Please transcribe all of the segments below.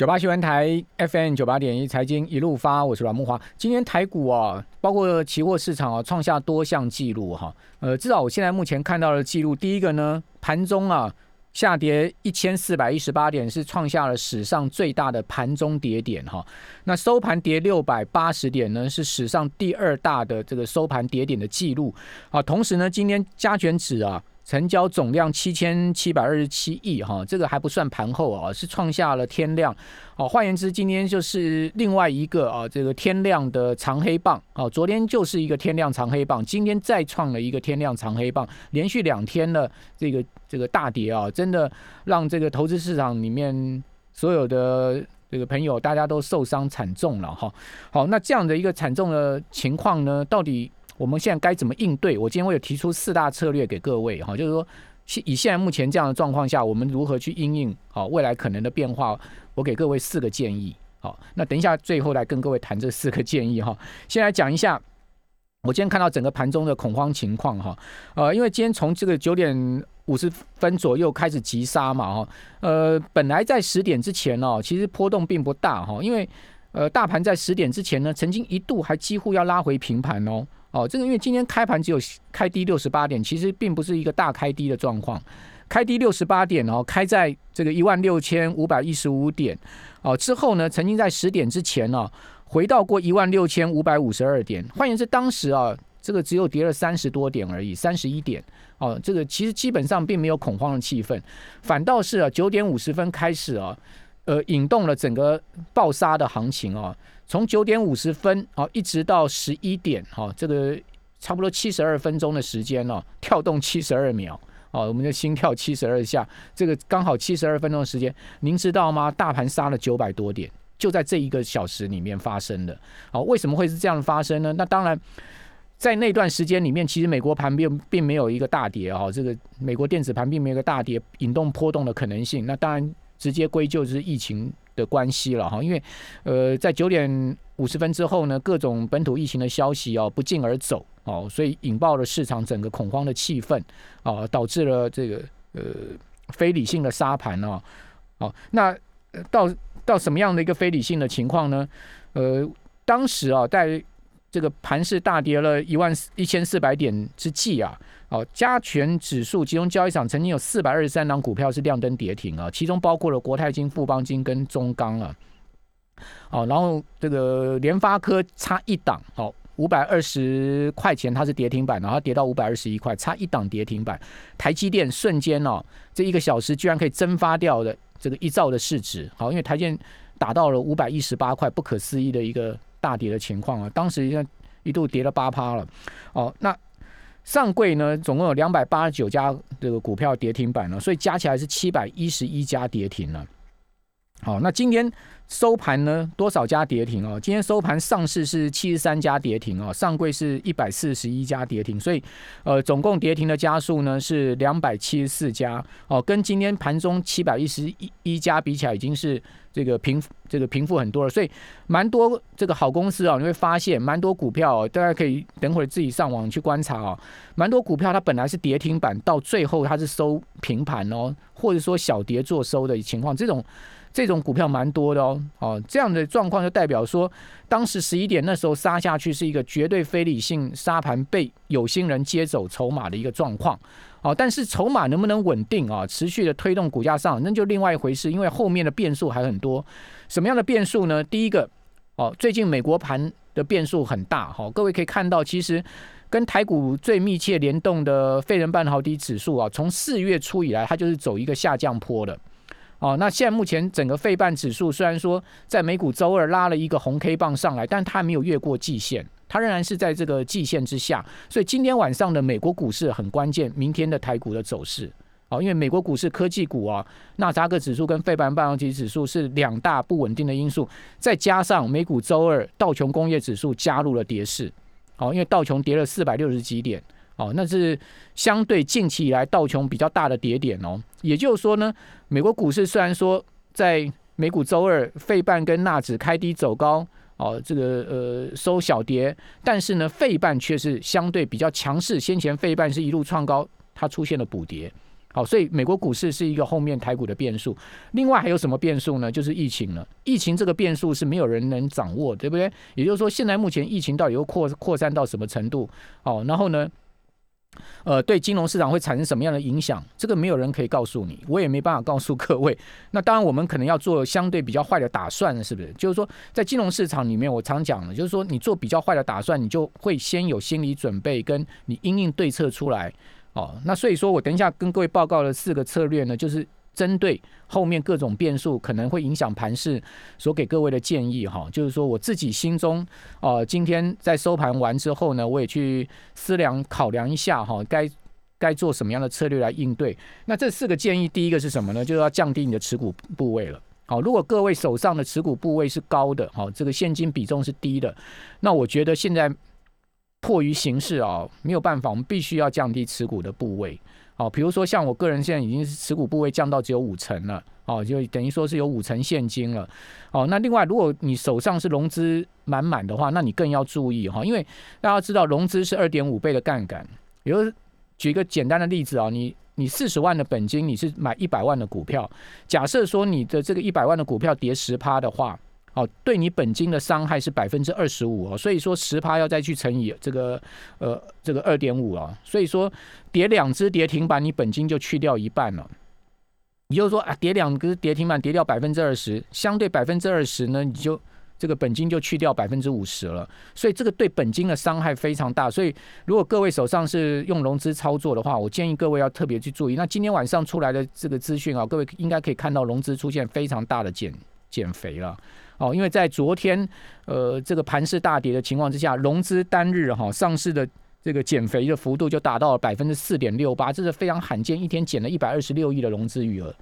九八新闻台 FM 九八点一财经一路发，我是阮木华。今天台股啊，包括期货市场啊，创下多项纪录哈。呃，至少我现在目前看到的记录，第一个呢，盘中啊下跌一千四百一十八点，是创下了史上最大的盘中跌点哈。那收盘跌六百八十点呢，是史上第二大的这个收盘跌点的记录啊。同时呢，今天加权指啊。成交总量七千七百二十七亿哈，这个还不算盘后啊，是创下了天量哦。换言之，今天就是另外一个啊，这个天量的长黑棒哦。昨天就是一个天量长黑棒，今天再创了一个天量长黑棒，连续两天的这个这个大跌啊，真的让这个投资市场里面所有的这个朋友大家都受伤惨重了哈。好，那这样的一个惨重的情况呢，到底？我们现在该怎么应对？我今天会有提出四大策略给各位哈，就是说，以现在目前这样的状况下，我们如何去应应好未来可能的变化？我给各位四个建议。好，那等一下最后来跟各位谈这四个建议哈。先来讲一下，我今天看到整个盘中的恐慌情况哈。呃，因为今天从这个九点五十分左右开始急杀嘛哈。呃，本来在十点之前哦，其实波动并不大哈，因为呃，大盘在十点之前呢，曾经一度还几乎要拉回平盘哦。哦，这个因为今天开盘只有开低六十八点，其实并不是一个大开低的状况，开低六十八点哦，开在这个一万六千五百一十五点。哦，之后呢，曾经在十点之前呢，回到过一万六千五百五十二点，换言之，当时啊，这个只有跌了三十多点而已，三十一点。哦，这个其实基本上并没有恐慌的气氛，反倒是啊，九点五十分开始啊，呃，引动了整个暴杀的行情啊。从九点五十分啊，一直到十一点哈，这个差不多七十二分钟的时间哦，跳动七十二秒哦，我们的心跳七十二下，这个刚好七十二分钟的时间，您知道吗？大盘杀了九百多点，就在这一个小时里面发生的。好，为什么会是这样发生呢？那当然，在那段时间里面，其实美国盘并并没有一个大跌哦，这个美国电子盘并没有一个大跌，引动波动的可能性。那当然直接归咎就是疫情。的关系了哈，因为呃，在九点五十分之后呢，各种本土疫情的消息哦不胫而走哦，所以引爆了市场整个恐慌的气氛啊，导致了这个呃非理性的沙盘哦。哦，那到到什么样的一个非理性的情况呢？呃，当时啊，在这个盘市大跌了一万一千四百点之际啊。哦，加权指数集中交易场曾经有四百二十三档股票是亮灯跌停啊，其中包括了国泰金、富邦金跟中钢啊。哦，然后这个联发科差一档，哦，五百二十块钱它是跌停板，然后跌到五百二十一块，差一档跌停板。台积电瞬间哦，这一个小时居然可以蒸发掉的这个一兆的市值，好，因为台建打到了五百一十八块，不可思议的一个大跌的情况啊，当时一一度跌了八趴了，哦，那。上柜呢，总共有两百八十九家这个股票跌停板了，所以加起来是七百一十一家跌停了。好，那今天。收盘呢？多少家跌停哦？今天收盘上市是七十三家跌停哦，上柜是一百四十一家跌停，所以呃，总共跌停的家数呢是两百七十四家哦，跟今天盘中七百一十一一家比起来，已经是这个平这个平复很多了。所以蛮多这个好公司啊，你会发现蛮多股票，大家可以等会儿自己上网去观察啊，蛮多股票它本来是跌停板，到最后它是收平盘哦，或者说小跌做收的情况，这种。这种股票蛮多的哦，哦，这样的状况就代表说，当时十一点那时候杀下去是一个绝对非理性杀盘，被有心人接走筹码的一个状况，哦，但是筹码能不能稳定啊，持续的推动股价上，那就另外一回事，因为后面的变数还很多。什么样的变数呢？第一个，哦，最近美国盘的变数很大，哈，各位可以看到，其实跟台股最密切联动的费人半导体指数啊，从四月初以来，它就是走一个下降坡的。哦，那现在目前整个费半指数虽然说在美股周二拉了一个红 K 棒上来，但它没有越过季线，它仍然是在这个季线之下。所以今天晚上的美国股市很关键，明天的台股的走势。哦，因为美国股市科技股啊，纳扎克指数跟费半半导体指数是两大不稳定的因素，再加上美股周二道琼工业指数加入了跌势。哦，因为道琼跌了四百六十几点。哦，那是相对近期以来道琼比较大的跌点哦。也就是说呢，美国股市虽然说在美股周二费半跟纳指开低走高，哦，这个呃收小跌，但是呢，费半却是相对比较强势。先前费半是一路创高，它出现了补跌。好，所以美国股市是一个后面台股的变数。另外还有什么变数呢？就是疫情了。疫情这个变数是没有人能掌握，对不对？也就是说，现在目前疫情到底又扩扩散到什么程度？哦，然后呢？呃，对金融市场会产生什么样的影响？这个没有人可以告诉你，我也没办法告诉各位。那当然，我们可能要做相对比较坏的打算了，是不是？就是说，在金融市场里面，我常讲的，就是说，你做比较坏的打算，你就会先有心理准备，跟你应应对策出来。哦，那所以说我等一下跟各位报告的四个策略呢，就是针对后面各种变数可能会影响盘势所给各位的建议哈，就是说我自己心中哦，今天在收盘完之后呢，我也去思量考量一下哈，该该做什么样的策略来应对。那这四个建议，第一个是什么呢？就是要降低你的持股部位了。好，如果各位手上的持股部位是高的，好，这个现金比重是低的，那我觉得现在。迫于形势啊，没有办法，我们必须要降低持股的部位。哦，比如说像我个人现在已经是持股部位降到只有五成了，哦，就等于说是有五成现金了。哦，那另外如果你手上是融资满满的话，那你更要注意哈，因为大家知道融资是二点五倍的杠杆。比如举一个简单的例子啊，你你四十万的本金，你是买一百万的股票，假设说你的这个一百万的股票跌十趴的话。哦，对你本金的伤害是百分之二十五哦，所以说十趴要再去乘以这个呃这个二点五啊，所以说跌两只跌停板，你本金就去掉一半了。也就是说啊，跌两只跌停板，跌掉百分之二十，相对百分之二十呢，你就这个本金就去掉百分之五十了。所以这个对本金的伤害非常大。所以如果各位手上是用融资操作的话，我建议各位要特别去注意。那今天晚上出来的这个资讯啊，各位应该可以看到融资出现非常大的减减肥了。哦，因为在昨天，呃，这个盘势大跌的情况之下，融资单日哈上市的这个减肥的幅度就达到了百分之四点六八，这是非常罕见，一天减了一百二十六亿的融资余额。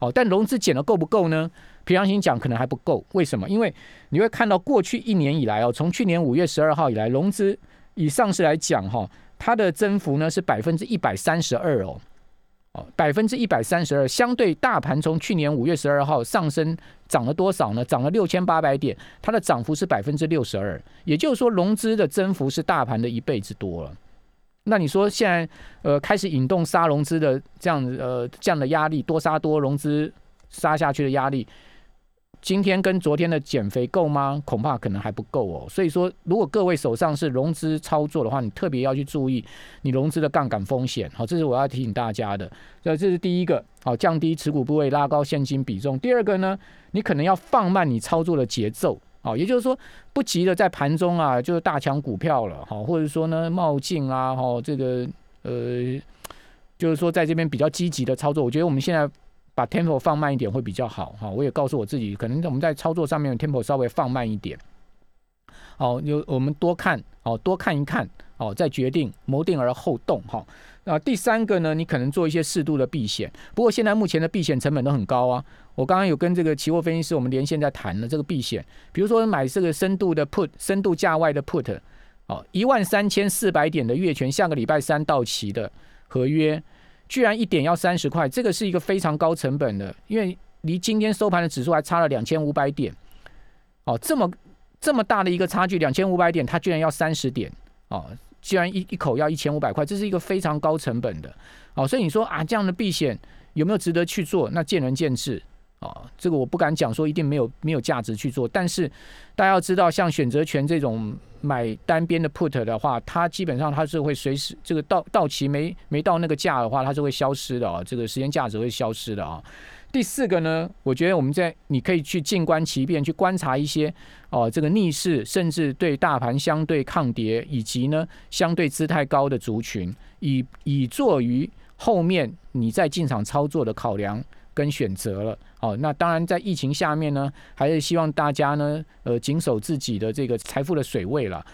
哦，但融资减的够不够呢？平常心讲，可能还不够。为什么？因为你会看到过去一年以来哦，从去年五月十二号以来，融资以上市来讲哈，它的增幅呢是百分之一百三十二哦。哦，百分之一百三十二，相对大盘从去年五月十二号上升涨了多少呢？涨了六千八百点，它的涨幅是百分之六十二，也就是说融资的增幅是大盘的一倍之多了。那你说现在呃开始引动杀融资的这样呃这样的压力，多杀多融资杀下去的压力。今天跟昨天的减肥够吗？恐怕可能还不够哦。所以说，如果各位手上是融资操作的话，你特别要去注意你融资的杠杆风险。好，这是我要提醒大家的。这这是第一个，好，降低持股部位，拉高现金比重。第二个呢，你可能要放慢你操作的节奏。好，也就是说，不急的在盘中啊，就是大抢股票了。好，或者说呢，冒进啊，哈，这个呃，就是说在这边比较积极的操作。我觉得我们现在。把 tempo 放慢一点会比较好哈，我也告诉我自己，可能我们在操作上面 tempo 稍微放慢一点。好，有我们多看哦，多看一看哦，再决定谋定而后动哈。那第三个呢，你可能做一些适度的避险，不过现在目前的避险成本都很高啊。我刚刚有跟这个期货分析师我们连线在谈了这个避险，比如说买这个深度的 put，深度价外的 put，哦，一万三千四百点的月权，下个礼拜三到期的合约。居然一点要三十块，这个是一个非常高成本的，因为离今天收盘的指数还差了两千五百点，哦，这么这么大的一个差距，两千五百点，它居然要三十点，哦，居然一一口要一千五百块，这是一个非常高成本的，哦，所以你说啊，这样的避险有没有值得去做？那见仁见智。啊，这个我不敢讲说一定没有没有价值去做，但是大家要知道，像选择权这种买单边的 put 的话，它基本上它是会随时这个到到期没没到那个价的话，它是会消失的啊，这个时间价值会消失的啊。第四个呢，我觉得我们在你可以去静观其变，去观察一些哦这个逆势，甚至对大盘相对抗跌，以及呢相对姿态高的族群，以以作于后面你在进场操作的考量。跟选择了，哦，那当然在疫情下面呢，还是希望大家呢，呃，谨守自己的这个财富的水位了。